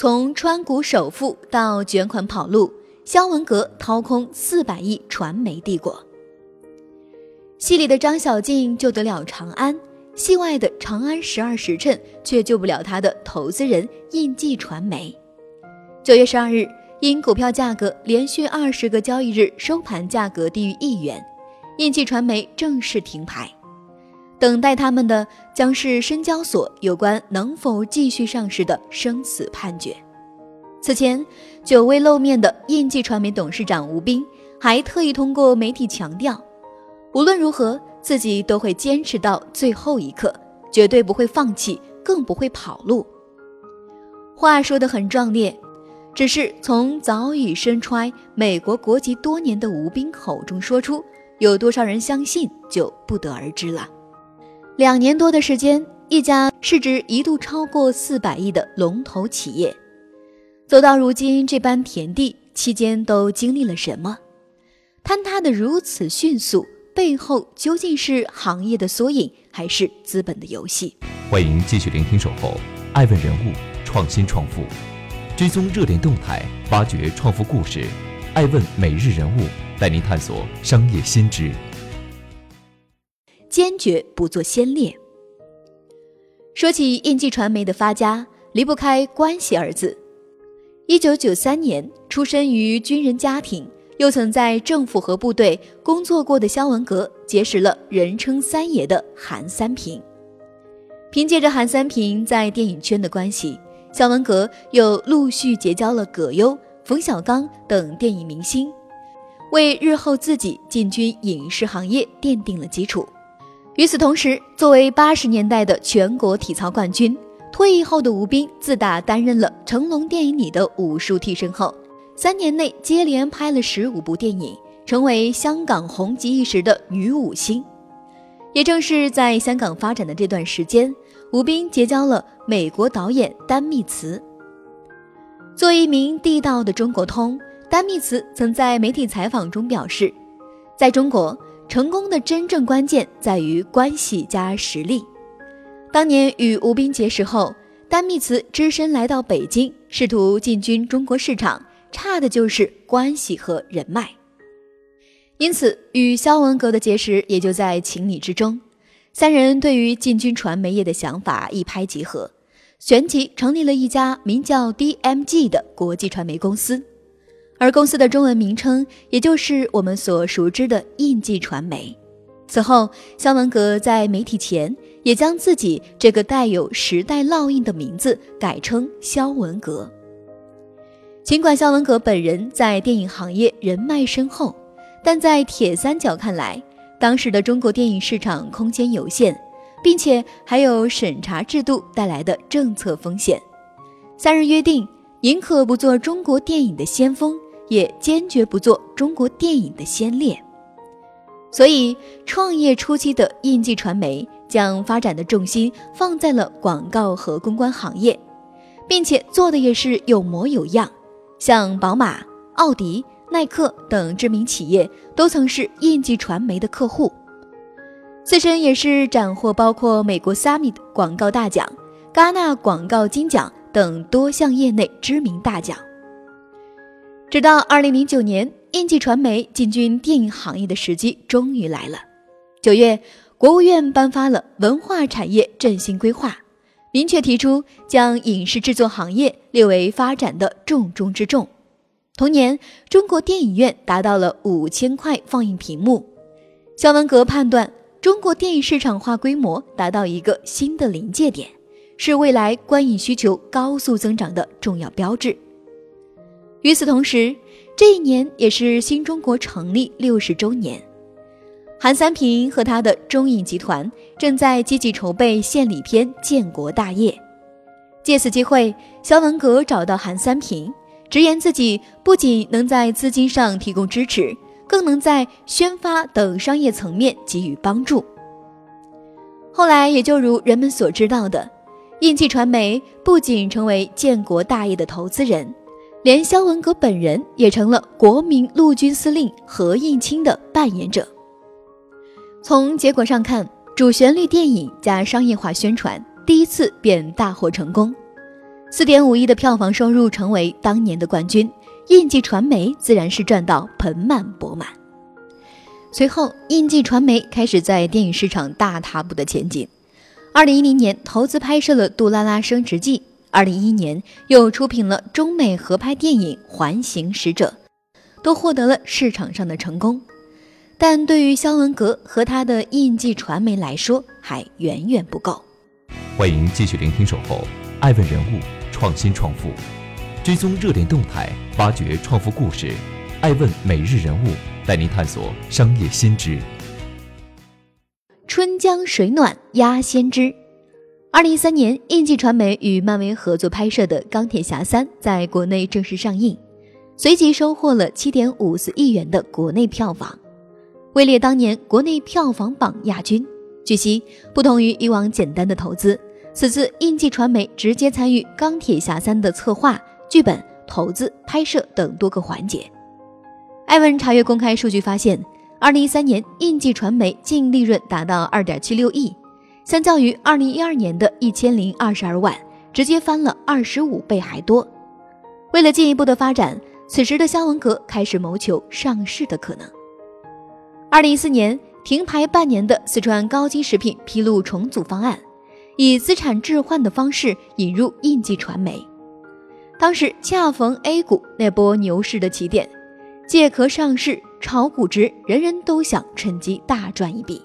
从川股首富到卷款跑路，肖文革掏空四百亿传媒帝国。戏里的张小静救得了长安，戏外的长安十二时辰却救不了他的投资人印记传媒。九月十二日，因股票价格连续二十个交易日收盘价格低于一元，印记传媒正式停牌。等待他们的将是深交所有关能否继续上市的生死判决。此前，久未露面的印记传媒董事长吴斌还特意通过媒体强调，无论如何，自己都会坚持到最后一刻，绝对不会放弃，更不会跑路。话说得很壮烈，只是从早已身揣美国国籍多年的吴斌口中说出，有多少人相信，就不得而知了。两年多的时间，一家市值一度超过四百亿的龙头企业，走到如今这般田地，期间都经历了什么？坍塌的如此迅速，背后究竟是行业的缩影，还是资本的游戏？欢迎继续聆听《守候爱问人物创新创富》，追踪热点动态，挖掘创富故事。爱问每日人物带您探索商业新知。坚决不做先烈。说起印记传媒的发家，离不开“关系”二字。一九九三年出身于军人家庭，又曾在政府和部队工作过的肖文革，结识了人称“三爷”的韩三平。凭借着韩三平在电影圈的关系，肖文革又陆续结交了葛优、冯小刚等电影明星，为日后自己进军影视行业奠定了基础。与此同时，作为八十年代的全国体操冠军，退役后的吴斌自打担任了成龙电影里的武术替身后，三年内接连拍了十五部电影，成为香港红极一时的女武星。也正是在香港发展的这段时间，吴斌结交了美国导演丹密茨。作为一名地道的中国通，丹密茨曾在媒体采访中表示，在中国。成功的真正关键在于关系加实力。当年与吴斌结识后，丹密茨只身来到北京，试图进军中国市场，差的就是关系和人脉。因此，与肖文革的结识也就在情理之中。三人对于进军传媒业的想法一拍即合，旋即成立了一家名叫 DMG 的国际传媒公司。而公司的中文名称，也就是我们所熟知的印记传媒。此后，肖文革在媒体前也将自己这个带有时代烙印的名字改称肖文革。尽管肖文革本人在电影行业人脉深厚，但在铁三角看来，当时的中国电影市场空间有限，并且还有审查制度带来的政策风险。三人约定，宁可不做中国电影的先锋。也坚决不做中国电影的先烈，所以创业初期的印记传媒将发展的重心放在了广告和公关行业，并且做的也是有模有样，像宝马、奥迪、耐克等知名企业都曾是印记传媒的客户，自身也是斩获包括美国 Summit 广告大奖、戛纳广告金奖等多项业内知名大奖。直到二零零九年，印记传媒进军电影行业的时机终于来了。九月，国务院颁发了文化产业振兴规划，明确提出将影视制作行业列为发展的重中之重。同年，中国电影院达到了五千块放映屏幕。肖文革判断，中国电影市场化规模达到一个新的临界点，是未来观影需求高速增长的重要标志。与此同时，这一年也是新中国成立六十周年。韩三平和他的中影集团正在积极筹备献礼片建国大业。借此机会，肖文革找到韩三平，直言自己不仅能在资金上提供支持，更能在宣发等商业层面给予帮助。后来，也就如人们所知道的，印记传媒不仅成为建国大业的投资人，连肖文革本人也成了国民陆军司令何应钦的扮演者。从结果上看，主旋律电影加商业化宣传，第一次便大获成功。四点五亿的票房收入成为当年的冠军，印记传媒自然是赚到盆满钵满。随后，印记传媒开始在电影市场大踏步的前进。二零一零年投资拍摄了《杜拉拉升职记》，二零一一年又出品了中美合拍电影《环形使者》，都获得了市场上的成功。但对于肖文革和他的印记传媒来说，还远远不够。欢迎继续聆听《守候》，爱问人物。创新创富，追踪热点动态，挖掘创富故事。爱问每日人物带您探索商业新知。春江水暖鸭先知。二零一三年，印记传媒与漫威合作拍摄的《钢铁侠三》在国内正式上映，随即收获了七点五四亿元的国内票房，位列当年国内票房榜亚军。据悉，不同于以往简单的投资。此次印记传媒直接参与《钢铁侠三》的策划、剧本、投资、拍摄等多个环节。艾文查阅公开数据发现，二零一三年印记传媒净利润达到二点七六亿，相较于二零一二年的一千零二十二万，直接翻了二十五倍还多。为了进一步的发展，此时的肖文革开始谋求上市的可能。二零一四年停牌半年的四川高金食品披露重组方案。以资产置换的方式引入印记传媒，当时恰逢 A 股那波牛市的起点，借壳上市炒股值，人人都想趁机大赚一笔。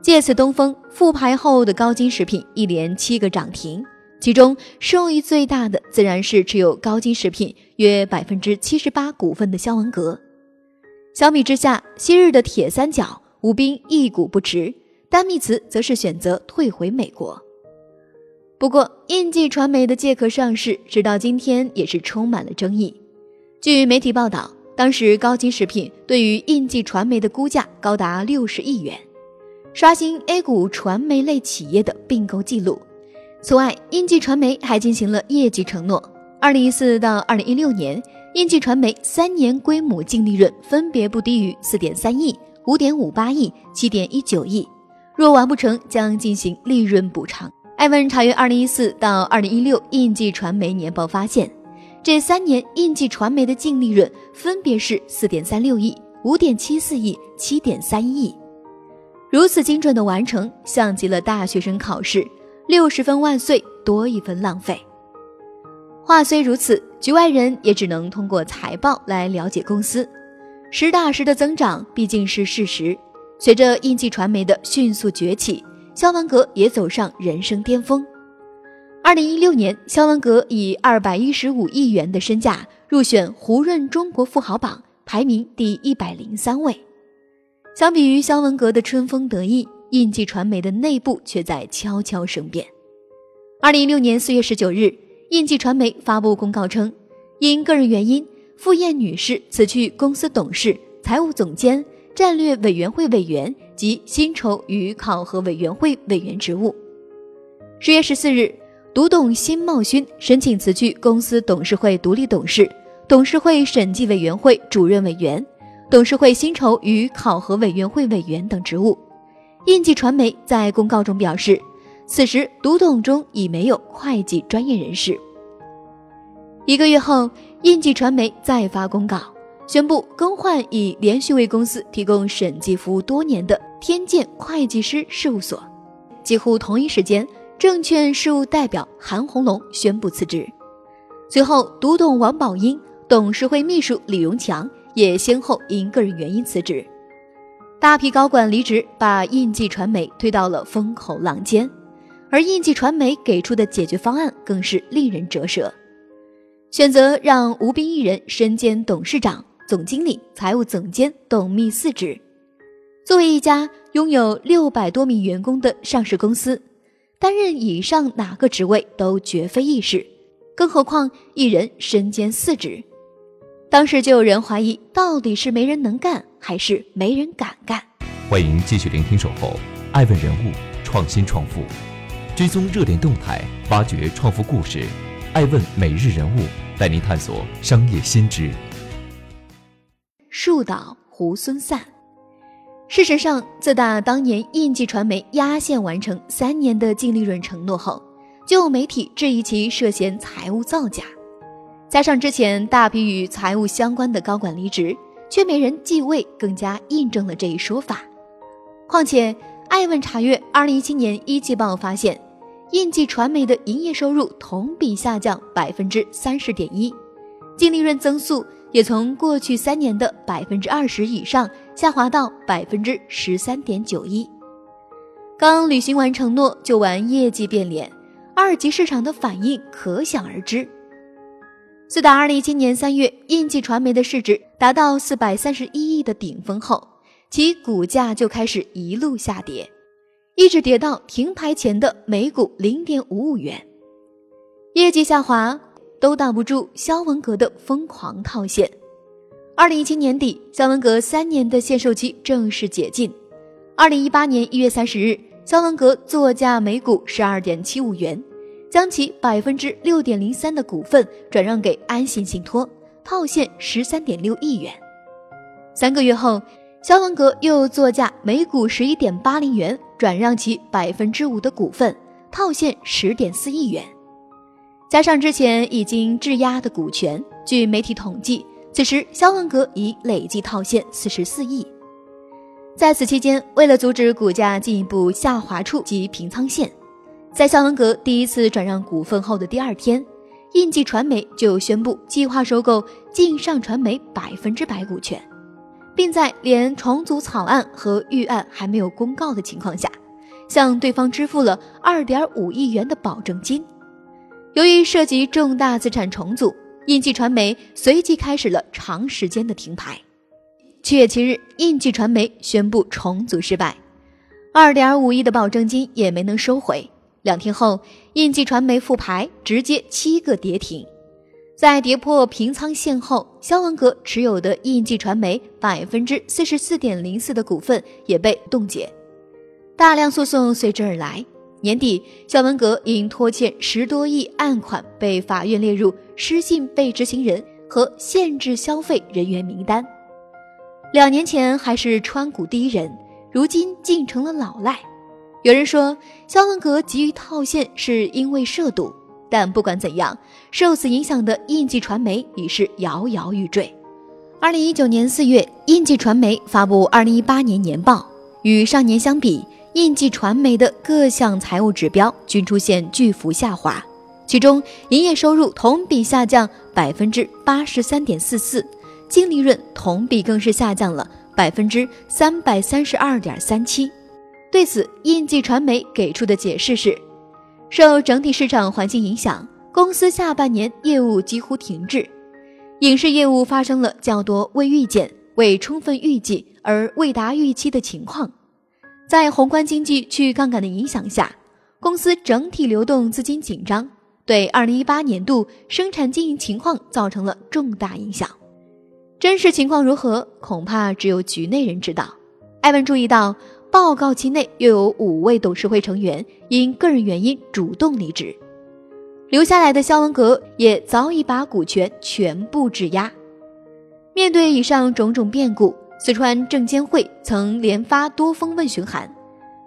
借此东风，复牌后的高金食品一连七个涨停，其中受益最大的自然是持有高金食品约百分之七十八股份的肖文革。相比之下，昔日的铁三角吴斌一股不值。丹蜜瓷则是选择退回美国。不过，印记传媒的借壳上市，直到今天也是充满了争议。据媒体报道，当时高金食品对于印记传媒的估价高达六十亿元，刷新 A 股传媒类企业的并购记录。此外，印记传媒还进行了业绩承诺：二零一四到二零一六年，印记传媒三年规模净利润分别不低于四点三亿、五点五八亿、七点一九亿。若完不成，将进行利润补偿。艾文查阅二零一四到二零一六印记传媒年报发现，这三年印记传媒的净利润分别是四点三六亿、五点七四亿、七点三亿。如此精准的完成，像极了大学生考试，六十分万岁，多一分浪费。话虽如此，局外人也只能通过财报来了解公司实打实的增长，毕竟是事实。随着印记传媒的迅速崛起，肖文革也走上人生巅峰。二零一六年，肖文革以二百一十五亿元的身价入选胡润中国富豪榜，排名第一百零三位。相比于肖文革的春风得意，印记传媒的内部却在悄悄生变。二零一六年四月十九日，印记传媒发布公告称，因个人原因，傅燕女士辞去公司董事、财务总监。战略委员会委员及薪酬与考核委员会委员职务。十月十四日，独董辛茂勋申请辞去公司董事会独立董事、董事会审计委员会主任委员、董事会薪酬与考核委员会委员等职务。印记传媒在公告中表示，此时独董中已没有会计专业人士。一个月后，印记传媒再发公告。宣布更换已连续为公司提供审计服务多年的天健会计师事务所。几乎同一时间，证券事务代表韩红龙宣布辞职。随后，独董王宝英、董事会秘书李荣强也先后因个人原因辞职。大批高管离职，把印记传媒推到了风口浪尖。而印记传媒给出的解决方案更是令人折舌，选择让吴斌一人身兼董事长。总经理、财务总监、董秘四职。作为一家拥有六百多名员工的上市公司，担任以上哪个职位都绝非易事。更何况一人身兼四职。当时就有人怀疑，到底是没人能干，还是没人敢干？欢迎继续聆听《守候》，爱问人物，创新创富，追踪热点动态，挖掘创富故事。爱问每日人物带您探索商业新知。树倒猢狲散。事实上，自打当年印记传媒压线完成三年的净利润承诺后，就有媒体质疑其涉嫌财务造假。加上之前大批与财务相关的高管离职，却没人继位，更加印证了这一说法。况且，爱问查阅二零一七年一季报发现，印记传媒的营业收入同比下降百分之三十点一，净利润增速也从过去三年的百分之二十以上下滑到百分之十三点九一。刚履行完承诺就玩业绩变脸，二级市场的反应可想而知。自打二零一七年三月，印记传媒的市值达到四百三十一亿的顶峰后，其股价就开始一路下跌，一直跌到停牌前的每股零点五五元。业绩下滑都挡不住肖文革的疯狂套现。二零一七年底，肖文革三年的限售期正式解禁。二零一八年一月三十日，肖文革作价每股十二点七五元。将其百分之六点零三的股份转让给安信信托，套现十三点六亿元。三个月后，肖文革又作价每股十一点八零元，转让其百分之五的股份，套现十点四亿元。加上之前已经质押的股权，据媒体统计，此时肖文革已累计套现四十四亿。在此期间，为了阻止股价进一步下滑处及平仓线。在肖文革第一次转让股份后的第二天，印记传媒就宣布计划收购晋上传媒百分之百股权，并在连重组草案和预案还没有公告的情况下，向对方支付了二点五亿元的保证金。由于涉及重大资产重组，印记传媒随即开始了长时间的停牌。七月七日，印记传媒宣布重组失败，二点五亿的保证金也没能收回。两天后，印记传媒复牌，直接七个跌停。在跌破平仓线后，肖文革持有的印记传媒百分之四十四点零四的股份也被冻结，大量诉讼随之而来。年底，肖文革因拖欠十多亿案款，被法院列入失信被执行人和限制消费人员名单。两年前还是川股第一人，如今竟成了老赖。有人说，肖文格急于套现是因为涉赌，但不管怎样，受此影响的印记传媒已是摇摇欲坠。二零一九年四月，印记传媒发布二零一八年年报，与上年相比，印记传媒的各项财务指标均出现巨幅下滑，其中营业收入同比下降百分之八十三点四四，净利润同比更是下降了百分之三百三十二点三七。对此，印记传媒给出的解释是，受整体市场环境影响，公司下半年业务几乎停滞，影视业务发生了较多未预见、未充分预计而未达预期的情况。在宏观经济去杠杆的影响下，公司整体流动资金紧张，对2018年度生产经营情况造成了重大影响。真实情况如何，恐怕只有局内人知道。艾文注意到。报告期内又有五位董事会成员因个人原因主动离职，留下来的肖文革也早已把股权全部质押。面对以上种种变故，四川证监会曾连发多封问询函，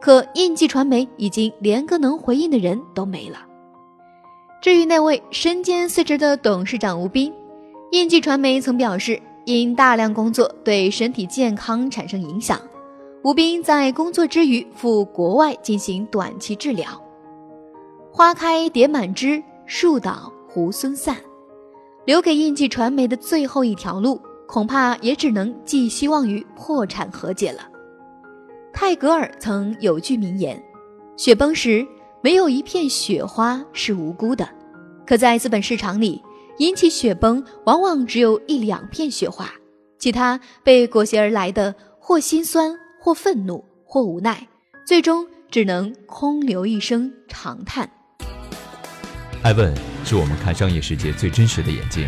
可印记传媒已经连个能回应的人都没了。至于那位身兼四职的董事长吴斌，印记传媒曾表示，因大量工作对身体健康产生影响。吴斌在工作之余赴国外进行短期治疗。花开蝶满枝，树倒猢狲散，留给印记传媒的最后一条路，恐怕也只能寄希望于破产和解了。泰戈尔曾有句名言：“雪崩时，没有一片雪花是无辜的。”可在资本市场里，引起雪崩往往只有一两片雪花，其他被裹挟而来的或心酸。或愤怒，或无奈，最终只能空留一声长叹。爱问是我们看商业世界最真实的眼睛，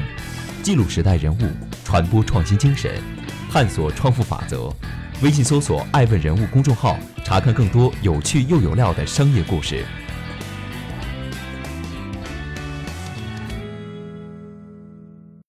记录时代人物，传播创新精神，探索创富法则。微信搜索“爱问人物”公众号，查看更多有趣又有料的商业故事。